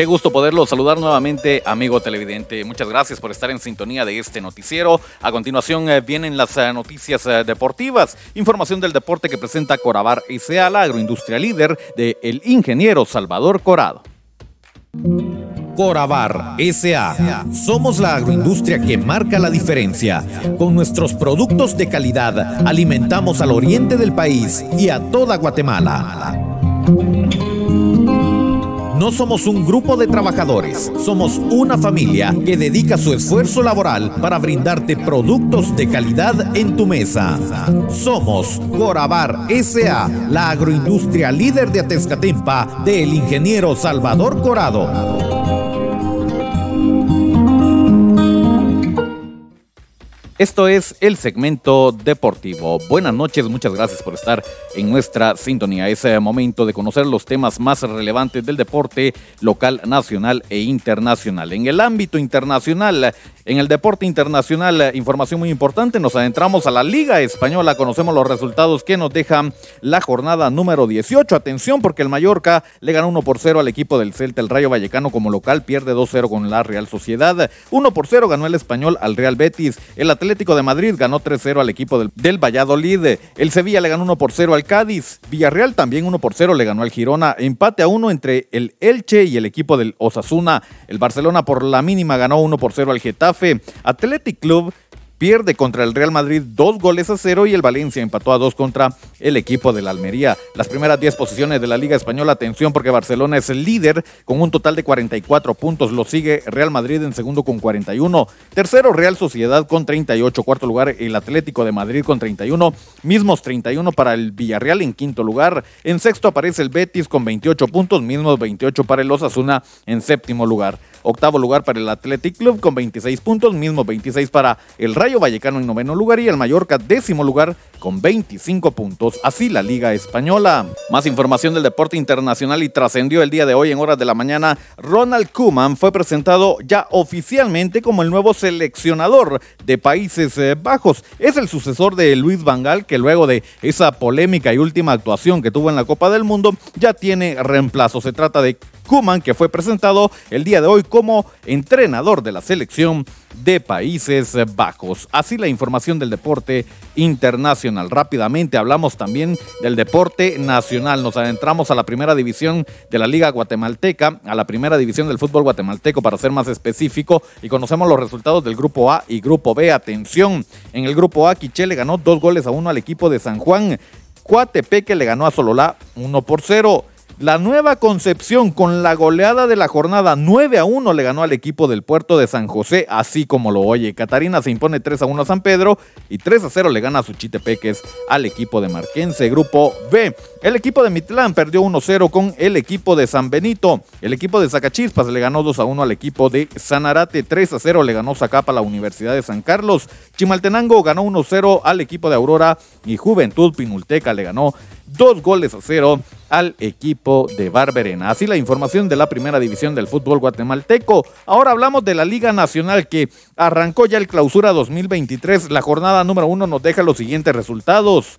Qué gusto poderlo saludar nuevamente, amigo televidente. Muchas gracias por estar en sintonía de este noticiero. A continuación eh, vienen las eh, noticias eh, deportivas. Información del deporte que presenta Corabar S.A., la agroindustria líder del el ingeniero Salvador Corado. Corabar S.A. Somos la agroindustria que marca la diferencia. Con nuestros productos de calidad alimentamos al oriente del país y a toda Guatemala. No somos un grupo de trabajadores, somos una familia que dedica su esfuerzo laboral para brindarte productos de calidad en tu mesa. Somos Corabar SA, la agroindustria líder de Atezcatempa del ingeniero Salvador Corado. Esto es el segmento deportivo. Buenas noches, muchas gracias por estar en nuestra sintonía. Es eh, momento de conocer los temas más relevantes del deporte local, nacional e internacional. En el ámbito internacional, en el deporte internacional, eh, información muy importante, nos adentramos a la Liga Española, conocemos los resultados que nos dejan la jornada número 18. Atención porque el Mallorca le ganó 1 por 0 al equipo del Celta, el Rayo Vallecano como local pierde 2-0 con la Real Sociedad. 1 por 0 ganó el Español al Real Betis. El Atlético de Madrid ganó 3-0 al equipo del, del, Valladolid. El Sevilla le ganó 1 por 0 al Cádiz. Villarreal también 1 por 0 le ganó al Girona. Empate a 1 entre el Elche y el equipo del Osasuna. El Barcelona por la mínima ganó 1 por 0 al Getafe. Athletic Club pierde contra el Real Madrid dos goles a cero y el Valencia empató a dos contra el equipo de la Almería. Las primeras 10 posiciones de la Liga Española, atención porque Barcelona es el líder con un total de 44 puntos, lo sigue Real Madrid en segundo con 41, tercero Real Sociedad con 38, cuarto lugar el Atlético de Madrid con 31, mismos 31 para el Villarreal en quinto lugar, en sexto aparece el Betis con 28 puntos, mismos 28 para el Osasuna en séptimo lugar. Octavo lugar para el Athletic Club con 26 puntos, mismo 26 para el Rayo Vallecano en noveno lugar y el Mallorca décimo lugar con 25 puntos. Así la Liga Española. Más información del deporte internacional y trascendió el día de hoy en horas de la mañana. Ronald Koeman fue presentado ya oficialmente como el nuevo seleccionador de Países eh, Bajos. Es el sucesor de Luis Vangal que luego de esa polémica y última actuación que tuvo en la Copa del Mundo ya tiene reemplazo. Se trata de Kuman, que fue presentado el día de hoy como entrenador de la selección de Países Bajos. Así la información del deporte internacional. Rápidamente hablamos también del deporte nacional. Nos adentramos a la primera división de la Liga Guatemalteca, a la primera división del fútbol guatemalteco para ser más específico y conocemos los resultados del grupo A y grupo B. Atención, en el grupo A Quiche le ganó dos goles a uno al equipo de San Juan. Cuatepeque le ganó a Sololá 1 por 0. La nueva Concepción con la goleada de la jornada 9 a 1 le ganó al equipo del puerto de San José, así como lo oye. Catarina se impone 3 a 1 a San Pedro y 3 a 0 le gana a Suchitepeques al equipo de Marquense. Grupo B. El equipo de Mitlán perdió 1-0 con el equipo de San Benito. El equipo de Zacachispas le ganó 2 a 1 al equipo de Sanarate. 3 a 0 le ganó Zacapa a la Universidad de San Carlos. Chimaltenango ganó 1-0 al equipo de Aurora y Juventud Pinulteca le ganó dos goles a cero al equipo de Barberena. Así la información de la primera división del fútbol guatemalteco. Ahora hablamos de la Liga Nacional que arrancó ya el clausura 2023. La jornada número uno nos deja los siguientes resultados.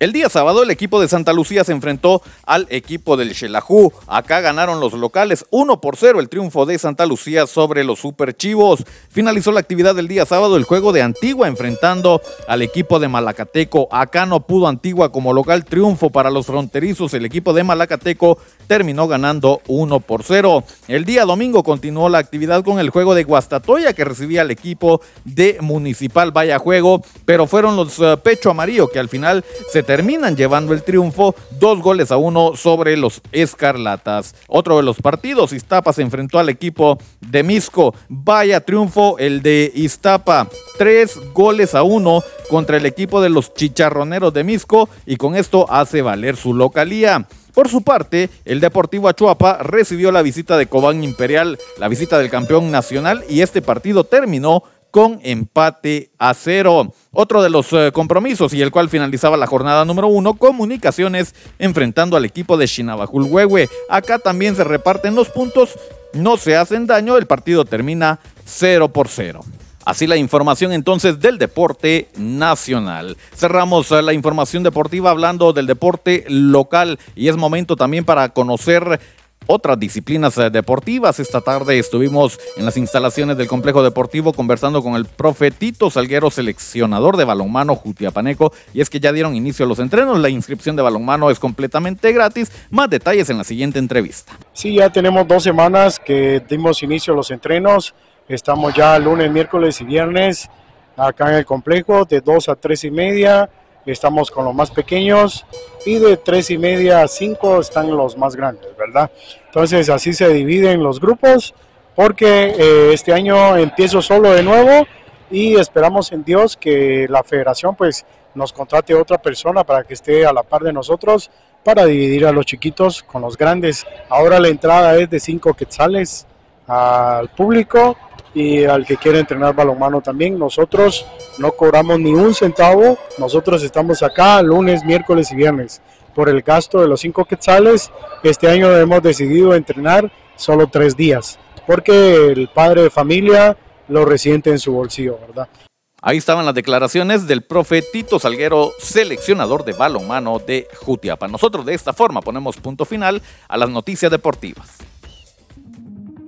El día sábado el equipo de Santa Lucía se enfrentó al equipo del Xelajú. Acá ganaron los locales 1 por 0 el triunfo de Santa Lucía sobre los Super Chivos. Finalizó la actividad del día sábado el juego de Antigua enfrentando al equipo de Malacateco. Acá no pudo Antigua como local triunfo para los fronterizos. El equipo de Malacateco terminó ganando 1 por 0. El día domingo continuó la actividad con el juego de Guastatoya que recibía al equipo de Municipal Vaya Juego, pero fueron los uh, Pecho Amarillo que al final se terminan llevando el triunfo, dos goles a uno sobre los Escarlatas. Otro de los partidos, Iztapa se enfrentó al equipo de Misco. Vaya triunfo el de Iztapa, tres goles a uno contra el equipo de los Chicharroneros de Misco y con esto hace valer su localía. Por su parte, el Deportivo Achuapa recibió la visita de Cobán Imperial, la visita del campeón nacional y este partido terminó con empate a cero. Otro de los eh, compromisos y el cual finalizaba la jornada número uno, comunicaciones enfrentando al equipo de Huehue. Acá también se reparten los puntos, no se hacen daño, el partido termina 0 por 0. Así la información entonces del deporte nacional. Cerramos eh, la información deportiva hablando del deporte local y es momento también para conocer otras disciplinas eh, deportivas. Esta tarde estuvimos en las instalaciones del complejo deportivo conversando con el profe Tito Salguero, seleccionador de balonmano Jutiapaneco. Y es que ya dieron inicio a los entrenos. La inscripción de balonmano es completamente gratis. Más detalles en la siguiente entrevista. Sí, ya tenemos dos semanas que dimos inicio a los entrenos. Estamos ya lunes, miércoles y viernes acá en el complejo de 2 a 3 y media. Estamos con los más pequeños y de 3 y media a 5 están los más grandes, ¿verdad? Entonces así se dividen los grupos porque eh, este año empiezo solo de nuevo y esperamos en Dios que la federación pues nos contrate otra persona para que esté a la par de nosotros para dividir a los chiquitos con los grandes. Ahora la entrada es de 5 quetzales al público y al que quiere entrenar balonmano también. Nosotros no cobramos ni un centavo, nosotros estamos acá lunes, miércoles y viernes por el gasto de los cinco quetzales. Este año hemos decidido entrenar solo tres días, porque el padre de familia lo resiente en su bolsillo, ¿verdad? Ahí estaban las declaraciones del profe Tito Salguero, seleccionador de balonmano de Jutiapa. Nosotros de esta forma ponemos punto final a las noticias deportivas.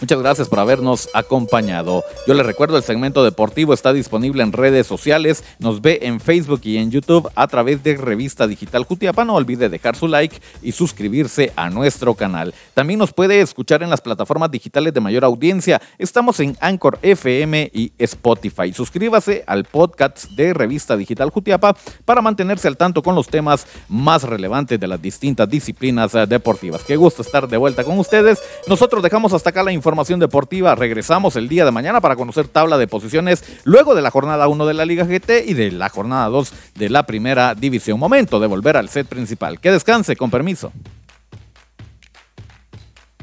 Muchas gracias por habernos acompañado. Yo les recuerdo, el segmento deportivo está disponible en redes sociales. Nos ve en Facebook y en YouTube a través de Revista Digital Jutiapa. No olvide dejar su like y suscribirse a nuestro canal. También nos puede escuchar en las plataformas digitales de mayor audiencia. Estamos en Anchor FM y Spotify. Suscríbase al podcast de Revista Digital Jutiapa para mantenerse al tanto con los temas más relevantes de las distintas disciplinas deportivas. Qué gusto estar de vuelta con ustedes. Nosotros dejamos hasta acá la información información deportiva. Regresamos el día de mañana para conocer tabla de posiciones luego de la jornada 1 de la Liga GT y de la jornada 2 de la Primera División. Momento de volver al set principal. Que descanse, con permiso.